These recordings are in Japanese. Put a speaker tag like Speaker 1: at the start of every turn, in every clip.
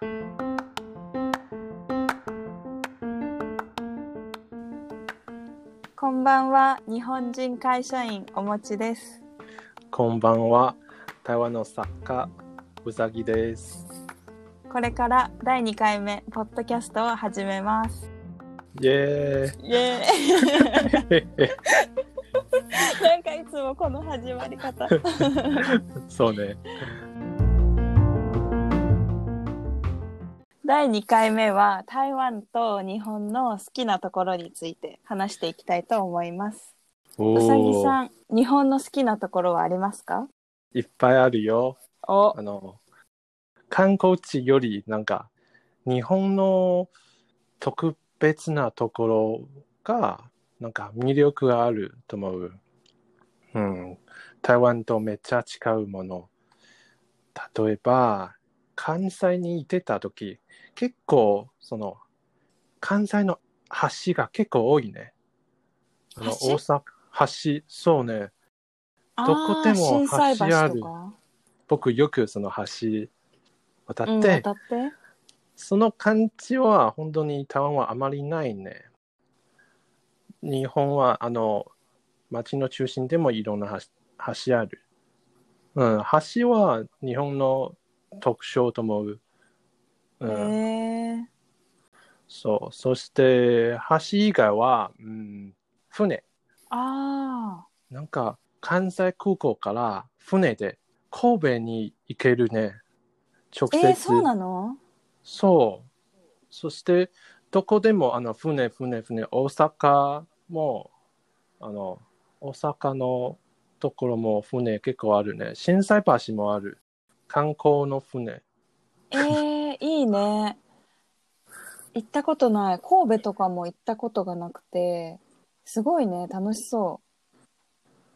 Speaker 1: こんばんは、日本人会社員おもちです。
Speaker 2: こんばんは。台湾の作家、うさぎです。
Speaker 1: これから第2回目、ポッドキャストを始めます。
Speaker 2: イエ
Speaker 1: イエ
Speaker 2: ーイ
Speaker 1: ーイ なんかいつもこの始まり方。
Speaker 2: そうね。
Speaker 1: 第2回目は台湾と日本の好きなところについて話していきたいと思います。
Speaker 2: お
Speaker 1: うさぎ
Speaker 2: ー
Speaker 1: さん、日本の好きなところはありますか？
Speaker 2: いっぱいあるよ。
Speaker 1: お
Speaker 2: あの、観光地より、なんか、日本の特別なところが、なんか魅力があると思う。うん。台湾とめっちゃ違うもの。例えば、関西にいてた時、結構、その、関西の橋が結構多いね。あの
Speaker 1: 橋？
Speaker 2: 大阪、橋、そうね。どこでも
Speaker 1: 橋
Speaker 2: 橋ある。僕よくその橋渡って、
Speaker 1: うん、渡って？
Speaker 2: その感じは本当に台湾はあまりないね。日本はあの街の中心でもいろんな橋橋ある。うん、橋は日本の特徴と思う。
Speaker 1: へ
Speaker 2: うん、
Speaker 1: え
Speaker 2: そう。そして橋以外は、うん、船。
Speaker 1: あ
Speaker 2: なんか関西空港から船で神戸に行けるね。直
Speaker 1: ー、
Speaker 2: 接。
Speaker 1: えー、そうなの？
Speaker 2: そう。そして、どこでも、あの、船、船、船、大阪も、あの、大阪のところも船結構あるね。心斎橋もある。観光の船。
Speaker 1: えー、いいね。行ったことない。神戸とかも行ったことがなくて、すごいね、楽しそ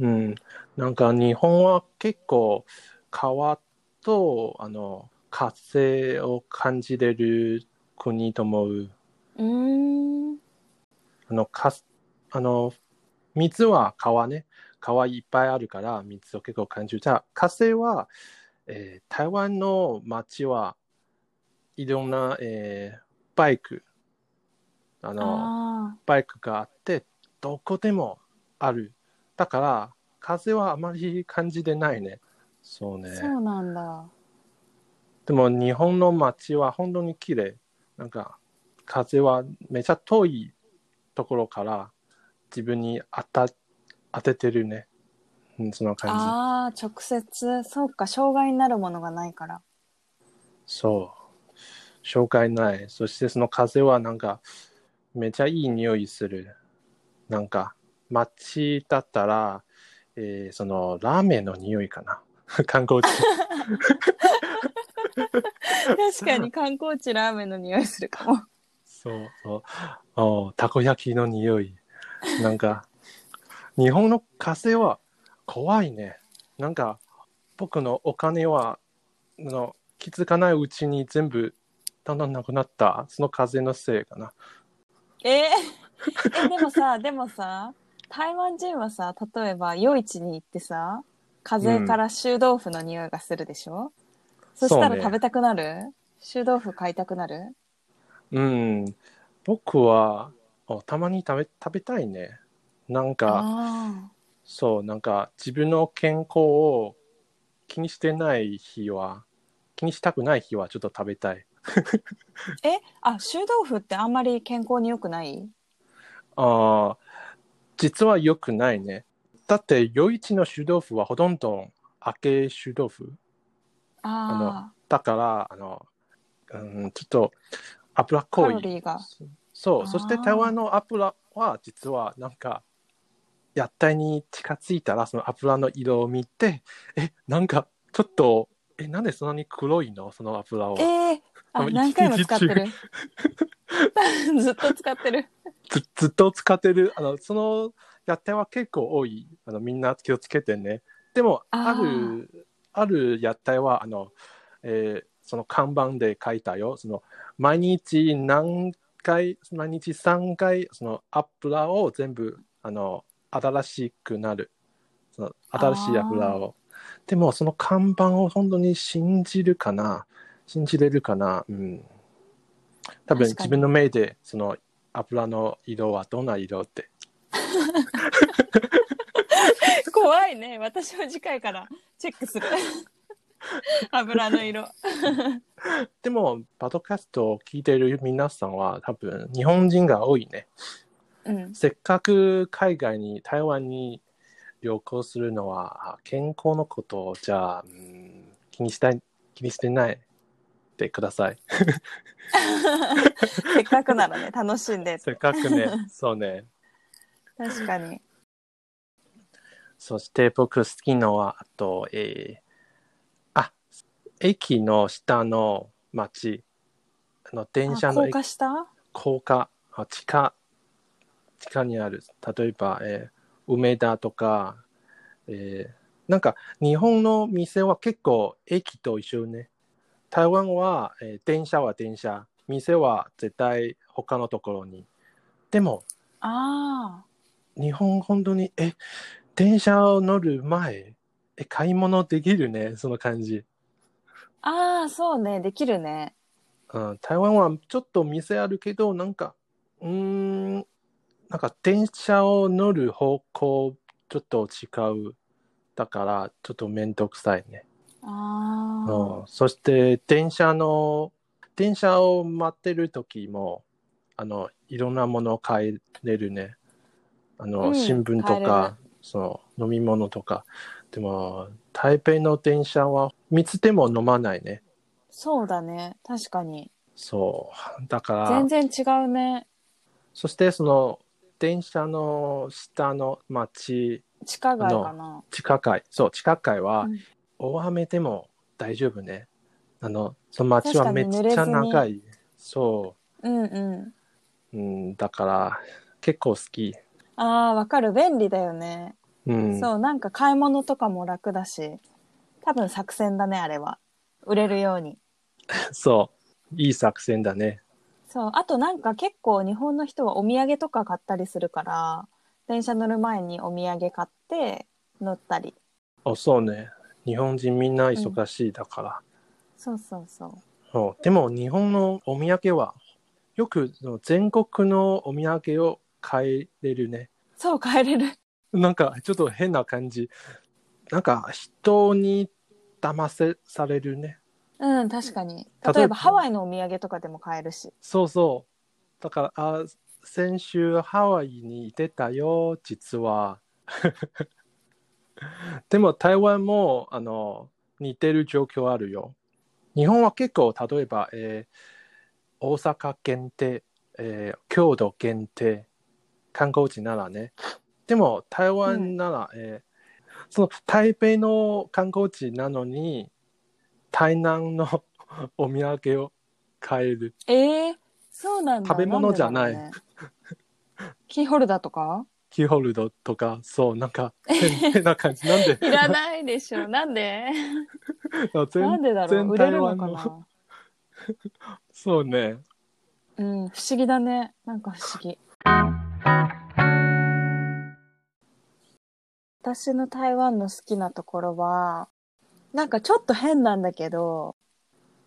Speaker 2: うん。なんか、日本は結構、川と、あの、風を感じれる国と思う。
Speaker 1: う。ん。
Speaker 2: あの、かあの、水は川ね。川いっぱいあるから、水を結構感じる。じゃあ、風は、えー台湾の街はいろんな、えーバイク、あの、
Speaker 1: あ
Speaker 2: バイクがあって、どこでもある。だから、風はあまり感じてないね。そう
Speaker 1: あ、
Speaker 2: ね。
Speaker 1: そうなんだ。
Speaker 2: でも、日本の街は本当に綺麗。なんか、風はめちゃ遠いところから自分に当た当ててるね。うん、その感
Speaker 1: ああ、直接、そうか、障害になるものがないから。
Speaker 2: じ。そう。紹介ない。そしてその風はなんか、めちゃいい匂いする。なんか、街だったら、えーそのラーメンの匂いかな。観光地。
Speaker 1: 確かに観光地ラーメンの匂いするかも。
Speaker 2: そうそう。おたこ焼きの匂い。なんか、日本の風は怖いね。なんか、僕のお金は、あの気づかないうちに全部、だんだんなくなった。その風のせいかな。
Speaker 1: えーえ、でもさ、でもさ、台湾人はさ、例えば夜市に行ってさ、風から臭豆腐の匂いがするでしょ、そした
Speaker 2: そうね
Speaker 1: ら食べたくなる？臭豆腐買いたくなる？
Speaker 2: うん。僕は、おたまに食べ食べたいね。なんか、
Speaker 1: あ
Speaker 2: そう、なんか自分の健康を気にしてない日は、気にしたくない日はちょっと食べたい。
Speaker 1: ー え、あ、臭豆腐ってあんまり健康に良くない？
Speaker 2: ああ、実は良くないね。だって、余市の臭豆腐はほとんど揚げ臭豆腐。
Speaker 1: あ
Speaker 2: だから、あの、うん、ちょっと脂
Speaker 1: あ、カ
Speaker 2: 濃い。
Speaker 1: ロリーが。
Speaker 2: そう、そして台湾の油は実はなんか、屋台に近づいたら、その油の色を見て、え、なんかちょっと、え、なんでそんなに黒いの？その油を。
Speaker 1: えー、あ、何回も使ってる。ずっと使ってる。
Speaker 2: ずずっと使ってる。あのその屋台は結構多い。あのみんな気をつけてね。でも
Speaker 1: あ
Speaker 2: あるある屋台はあの、えーその看板で書いたよ。その毎日何回毎日3回その油を全部あの新しくなる。その新しい油をでもその看板を本当に信じるかな？信じれるかな？うん。多分自分の目で、その油の色はどんな色って。
Speaker 1: 怖いね。私も次回からチェックする。油の色。
Speaker 2: でも、パドキャストを聞いている皆さんは多分日本人が多いね。
Speaker 1: うん。
Speaker 2: せっかく海外に、台湾に旅行するのはあ健康のことをじゃあ、うん、気にしたい、気にしてないでください。
Speaker 1: せっかくならね、楽しんで。
Speaker 2: せっかくね、そうね。
Speaker 1: 確かに。
Speaker 2: そして僕好きのは、あと、えー、あ、駅の下の町、あの電車の駅
Speaker 1: 架下？
Speaker 2: 高架、あ地下、地下にある、例えば、えー梅田とか、えーなんか日本の店は結構駅と一緒ね。台湾は、えー電車は電車、店は絶対他のところに。でも、
Speaker 1: あ
Speaker 2: 日本本当に、え、電車を乗る前、え、買い物できるね、その感じ。
Speaker 1: あ。ああ、そうね。できるね。
Speaker 2: うん、台湾はちょっと店あるけど、なんか、うーん、なんか電車を乗る方向、ちょっと違う。だから、ちょっとめんどくさいね。
Speaker 1: ああ。
Speaker 2: うん、そして、電車の、電車を待ってる時も、あの、いろんなものを買えれるね。あの、
Speaker 1: うん
Speaker 2: 新聞とか、その、飲み物とか。でも、台北の電車は、水でも飲まないね。
Speaker 1: そうだね。確かに。
Speaker 2: そう。だから、
Speaker 1: 全然違うね。
Speaker 2: そしてその電車の下の町、
Speaker 1: 地下街かな。
Speaker 2: 地下街、そう、地下街は
Speaker 1: うん
Speaker 2: 大雨でも大丈夫ね。あの、その町はめっちゃ長い。そ
Speaker 1: うんうん。
Speaker 2: う、うん、だから結構好き。
Speaker 1: ああ、わかる。便利だよね。
Speaker 2: うん、
Speaker 1: そう、なんか買い物とかも楽だし。多分作戦だね、あれは。売れるように。
Speaker 2: そう、いい作戦だね。
Speaker 1: そう。あとなんか結構日本の人はお土産とか買ったりするから、電車乗る前にお土産買って乗ったり。
Speaker 2: あそうね。日本人みんな忙しいだから。
Speaker 1: そうそうそう。
Speaker 2: そうでも日本のお土産はよく全国のお土産を買えれるね。
Speaker 1: そう、帰れる。
Speaker 2: なんかちょっと変な感じ。なんか人に騙せされるね。
Speaker 1: うん、確かに。
Speaker 2: 例えば
Speaker 1: ハワイのお土産とかでも買えるし。
Speaker 2: そうそう。だから、あ先週ハワイにいてたよ、実は。でも台湾もあの似てる状況あるよ。日本は結構、例えば、えー大阪限定、えー京都限定、観光地ならね。でも台湾なら、えーその台北の観光地なのに、台南の お土産を買える。
Speaker 1: ええそうなんだ。
Speaker 2: 食べ物じゃない
Speaker 1: んでだろうねキーホルダーとか？
Speaker 2: キーホルドとか、そう、なんか変変な感じ。なんで？
Speaker 1: いらないでしょ。なんで？
Speaker 2: 全
Speaker 1: なんでだろう？
Speaker 2: 全
Speaker 1: 売れるのかな？
Speaker 2: そうね。
Speaker 1: うん、不思議だね。なんか不思議。私の台湾の好きなところは、なんかちょっと変なんだけど、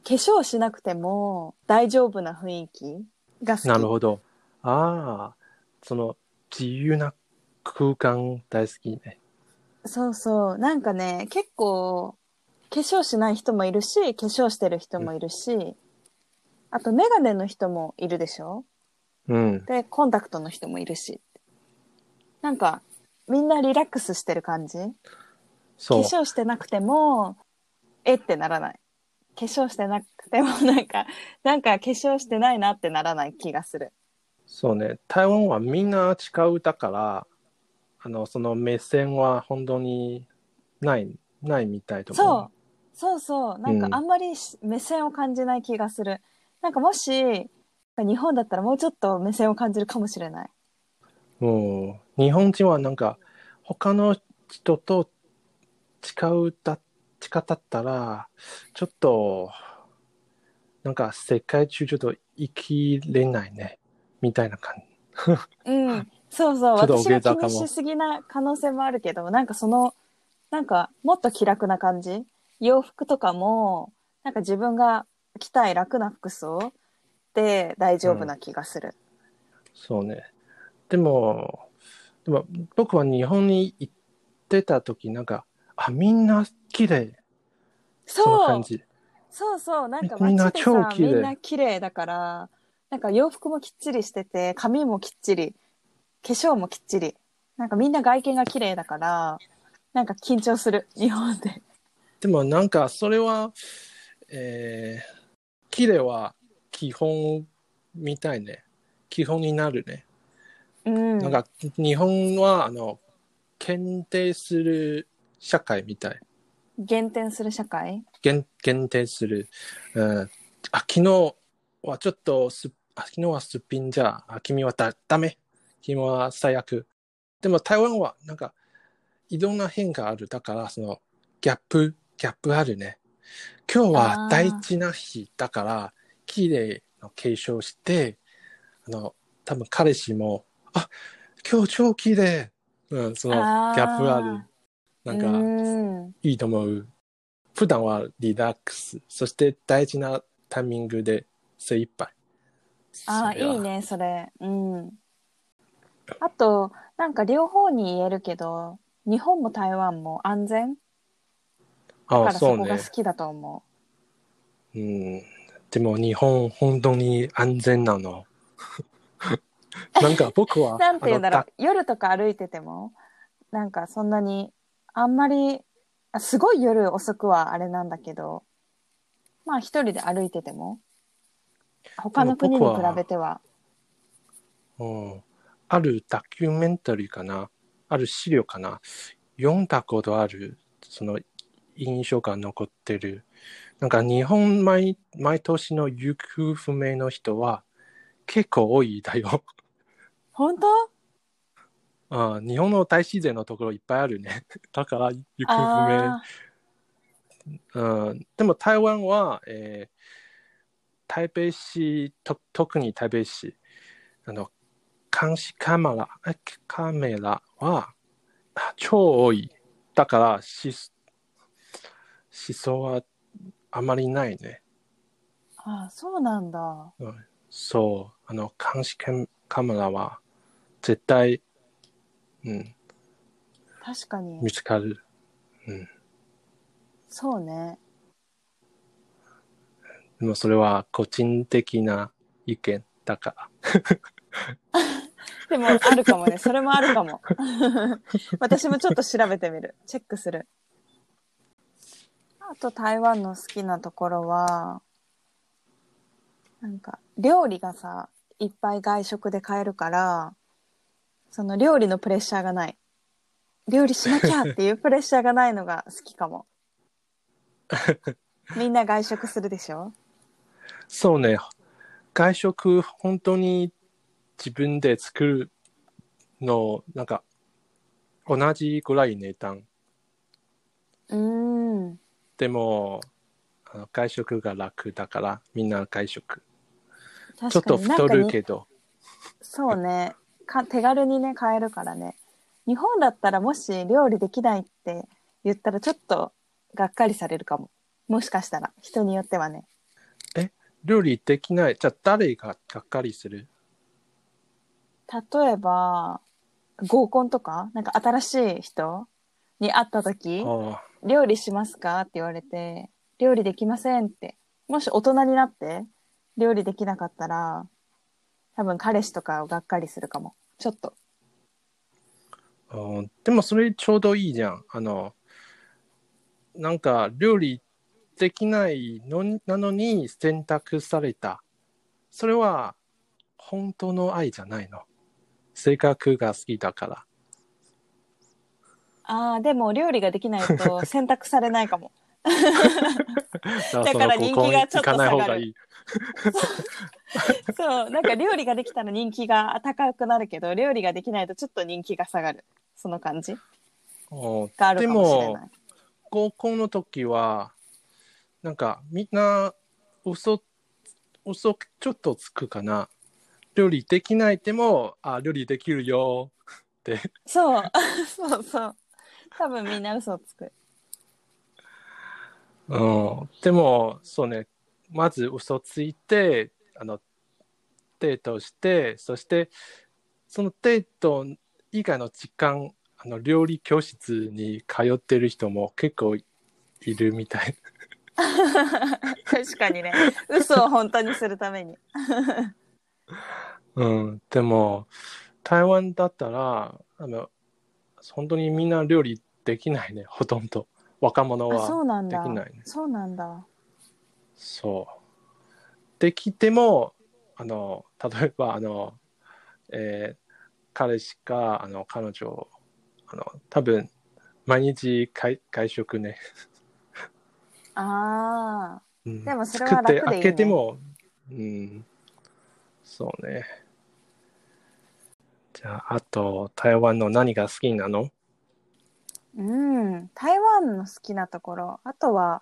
Speaker 1: 化粧しなくても大丈夫な雰囲気が好き。
Speaker 2: なるほど。ああ、その自由な空間大好きね。
Speaker 1: そうそう。なんかね、結構、化粧しない人もいるし、化粧してる人もいるし、あとメガネの人もいるでしょ？
Speaker 2: うん。
Speaker 1: で、コンタクトの人もいるし。なんか、みんなリラックスしてる感じ？化
Speaker 2: そう。
Speaker 1: 粧してなくても、えってならない。化粧してなくても、なんか、なんか化粧してないなってならない気がする。
Speaker 2: そうね。台湾はみんな違うだから、あの、その目線は本当にない、ないみたいと思う。
Speaker 1: そう。そうそう。なんか
Speaker 2: うん
Speaker 1: あんまりし目線を感じない気がする。なんかもし、日本だったらもうちょっと目線を感じるかもしれない。
Speaker 2: もう、日本人はなんか、他の人と違うだ、違ったったら、ちょっと、なんか世界中ちょっと生きれないね、みたいな感じ。
Speaker 1: うん。そうそう。私が気にしすぎな可能性もあるけど、なんかその、なんかもっと気楽な感じ？洋服とかも、なんか自分が着たい楽な服装？で大丈夫な気がする。
Speaker 2: そうね。でも、でも僕は日本に行ってた時なんか、あ、みんな綺麗。そんな
Speaker 1: そう
Speaker 2: 感じ。
Speaker 1: そうそうなんか
Speaker 2: みんな
Speaker 1: 街でさみんな綺麗だからなんか洋服もきっちりしてて髪もきっちり化粧もきっちりなんかみんな外見が綺麗だからなんか緊張する日本で
Speaker 2: でもなんかそれは、えー、綺麗は基本みたいね。基本になるね。
Speaker 1: うん
Speaker 2: なんか日本はあの検定する社会みたい。
Speaker 1: 減点する社会？
Speaker 2: 限限定する。うん、あ昨日はちょっとすあ昨日はすっぴんじゃあ君はだダメ君は最悪。でも台湾はなんかいろんな変化ある。だからそのギャップギャップあるね。今日は大事な日だから綺麗の化粧してあの多分彼氏もあ今日超綺麗うんそのギャップある。なんか、
Speaker 1: うん
Speaker 2: いいと思う。普段はリラックス、そして大事なタイミングで精一杯。
Speaker 1: ああ
Speaker 2: い
Speaker 1: いねそれうんあとなんか両方に言えるけど日本も台湾も安全？だか
Speaker 2: あ
Speaker 1: らそこが好。きだと思
Speaker 2: うん。でも日本、本当に安全なの。なんか僕は、
Speaker 1: う。なんて言うんだろ
Speaker 2: あ
Speaker 1: う夜とか歩いててもなんかそんなにあんまりあすごい夜遅くはあれなんだけどまあ一人で歩いてても他の国に比べては。
Speaker 2: のうん、あるダキュメンタリーかな、ある資料かな、読んだことある、その印象が残ってる。なんか日本毎毎年の行方不明の人は結構多いだよ。
Speaker 1: 本当？
Speaker 2: ああ日本の大自然のところいっぱいあるね。だから行方
Speaker 1: あ
Speaker 2: 不明。うん、でも台湾は、えー台北市と、特に台北市、あの監視カメラえカメラはあ超多い。だからし思想はあまりないね。
Speaker 1: ーあーそうなんだ
Speaker 2: そう、あの監視カカメラは絶対、うん、
Speaker 1: 確かに。
Speaker 2: 見つかる。うん。
Speaker 1: そうね。
Speaker 2: でもそれは個人的な意見だか。ら。
Speaker 1: でもあるかもね。それもあるかも。私もちょっと調べてみる。チェックする。あと台湾の好きなところはなんか料理がさいっぱい外食で買えるからその料理のプレッシャーがない料理しなきゃっていうプレッシャーがないのが好きかも みんな外食するでしょ？
Speaker 2: そうね。外食、本当に自分で作るの、なんか、同じぐらい値段。
Speaker 1: うーん
Speaker 2: でも、外食が楽だから、みんな外食。ちょっと太るけど。
Speaker 1: そうねか手軽にね買えるからね。日本だったらもし料理できないって言ったらちょっとがっかりされるかも。もしかしたら。人によってはね。
Speaker 2: 料理できない？じゃあ誰ががっかりする？
Speaker 1: 例えば合コンとか？なんか新しい人？に会った時
Speaker 2: あ「
Speaker 1: 料理しますか?」って言われて「料理できません」って。もし大人になって料理できなかったら多分彼氏とかをがっかりするかもちょっと
Speaker 2: ああでもそれちょうどいいじゃん。あの、なんか料理できないのになのに選択された。それは本当の愛じゃないの。性格が好きだから。
Speaker 1: ああでも料理ができないと選択されないかも
Speaker 2: だ
Speaker 1: だから人気がちょっと
Speaker 2: 行かない方がいい。
Speaker 1: そう、なんか料理ができたら人気が高くなるけど、料理ができないとちょっと人気が下がる。その感じ
Speaker 2: うん
Speaker 1: がある
Speaker 2: で
Speaker 1: かもしれ
Speaker 2: も
Speaker 1: ない。
Speaker 2: 高校の時はなんかみんな嘘嘘ちょっとつくかな。料理できないでもあ料理できるよって。
Speaker 1: そう、そうそう。多分みんな嘘をつく。
Speaker 2: うん、でもそうねまず嘘ついてあのデートしてそしてそのデート以外の時間あの料理教室に通ってる人も結構いるみたい。
Speaker 1: 確かにね。嘘を本当にするために。
Speaker 2: うん、でも台湾だったらあの本当にみんな料理できないねほとんど。若者
Speaker 1: あそう
Speaker 2: は
Speaker 1: なんだ。
Speaker 2: できないね。
Speaker 1: そうなんだ
Speaker 2: そう。できてもあの例えばあの、えー彼氏かあの彼女あの多分毎日外外食ね、
Speaker 1: ああ
Speaker 2: うん。
Speaker 1: でもそれは楽でいいね。
Speaker 2: 作って開けてもうん。そうね。じゃああと台湾の何が好きなの？
Speaker 1: うん。台湾の好きなところ。あとは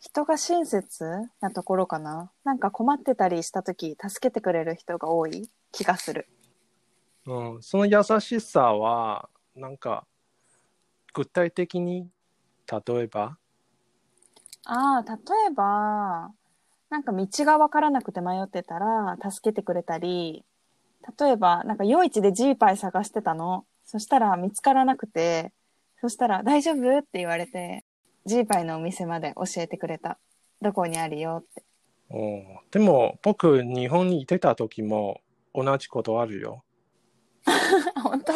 Speaker 1: 人が親切なところかな？なんか困ってたりした時助けてくれる人が多い？気がする。
Speaker 2: うん、その優しさはなんか具体的に？例えば？
Speaker 1: ああ例えばなんか道が分からなくて迷ってたら助けてくれたり例えばなんか夜市でジーパイ探してたの？そしたら見つからなくてそしたら「大丈夫?」って言われてジーパイのお店まで教えてくれた。どこにあるよって。
Speaker 2: うんでも僕日本にいてた時も同じことあるよ。
Speaker 1: 本当？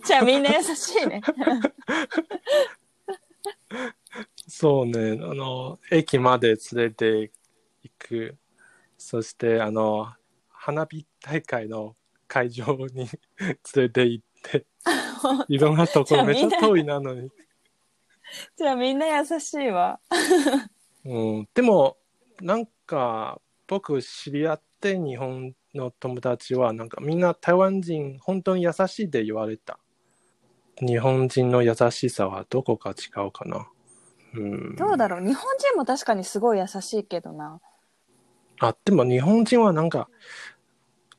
Speaker 1: じゃあみんな優しいね。
Speaker 2: そうね。あの駅まで連れて行く。そしてあの花火大会の会場に 連れて行って。いろんなところめっちゃ遠いなのに。
Speaker 1: じゃあみんな優しいわ。
Speaker 2: うん、でもなんか僕知り合って日本の友達はなんかみんな台湾人本当に優しいって言われた。日本人の優しさはどこか違うかな。うん。
Speaker 1: どうだろう？日本人も確かにすごい優しいけどな。
Speaker 2: あでも日本人はなんか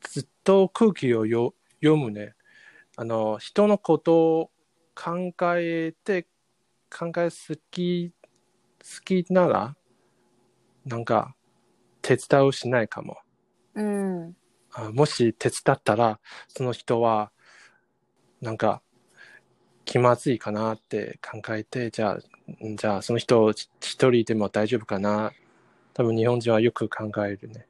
Speaker 2: ずっと空気をよ読むね。あの人のことを考えて考えすぎ好きならなんか手伝うしないかも。
Speaker 1: うん。
Speaker 2: あもし手伝ったらその人はなんか気まずいかなって考えてじゃあんじゃあその人一人でも大丈夫かな。多分日本人はよく考えるね。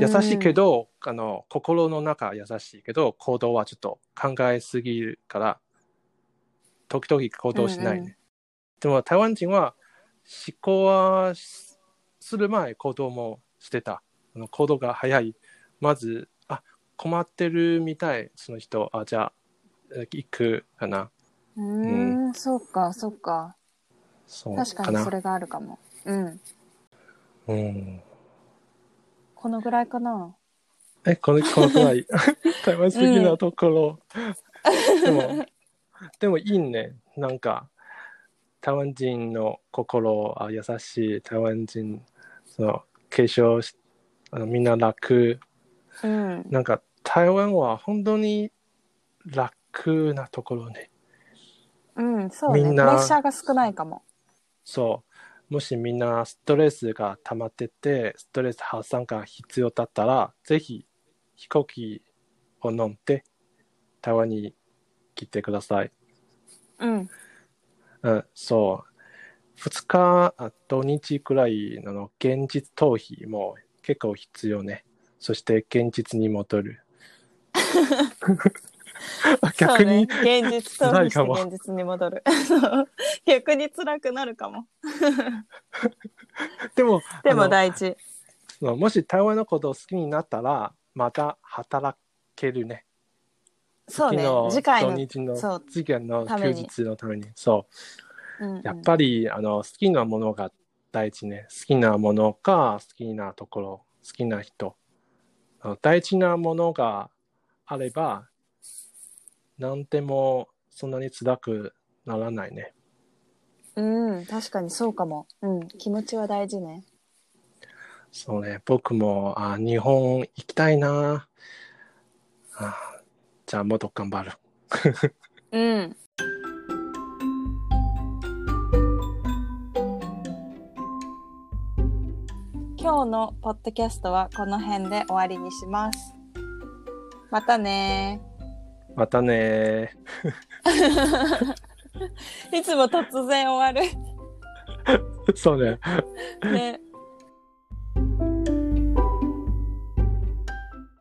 Speaker 2: 優しいけどあの心の中は優しいけど行動はちょっと考えすぎるから時々行動しないね、
Speaker 1: うんうん。
Speaker 2: でも台湾人は思考はしする前行動もしてた。あの行動が早い。まずあ困ってるみたいその人。あじゃあえ行くかな。
Speaker 1: うんうーんそうかそうか。
Speaker 2: そう
Speaker 1: 確かにそれがあるかも。うん。
Speaker 2: うん。
Speaker 1: このぐらいかな。
Speaker 2: え、この、このくらい、台湾好きなところ。でも、でもいいね。なんか、台湾人の心あ優しい台湾人、その、継承し、あのみんな楽。
Speaker 1: うん
Speaker 2: なんか、台湾は本当に楽なところね。
Speaker 1: うんそうねプレ
Speaker 2: みんな
Speaker 1: ッシャーが少ないかも
Speaker 2: そう。もしみんなストレスが溜まってて、ストレス発散が必要だったら、ぜひ飛行機を乗って台湾に来てください。
Speaker 1: うん
Speaker 2: うん、そう。2日、あ土日くらいのの現実逃避も結構必要ね。そして現実に戻る。逆に、
Speaker 1: そうね、現実逃避し
Speaker 2: 辛いかも
Speaker 1: て現実に戻るそう 逆に辛くなるかも
Speaker 2: でも、
Speaker 1: でも大事
Speaker 2: もし台湾のことを好きになったら、また働けるね。
Speaker 1: そうね
Speaker 2: 次
Speaker 1: 回の
Speaker 2: 土日の次の休日のために。そう。
Speaker 1: うんうん
Speaker 2: やっぱり、あの好きなものが大事ね。好きなものか、好きなところ、好きな人。あの大事なものがあれば、何でもそんなに辛くならないね。
Speaker 1: うん確かにそうかもうん気持ちは大事ね
Speaker 2: そうね、僕もあ日本行きたいな。あじゃあもっと頑張る。
Speaker 1: うん今日のポッドキャストはこの辺で終わりにします。またね
Speaker 2: またね
Speaker 1: いつも突然終わる。
Speaker 2: そうね。
Speaker 1: ね。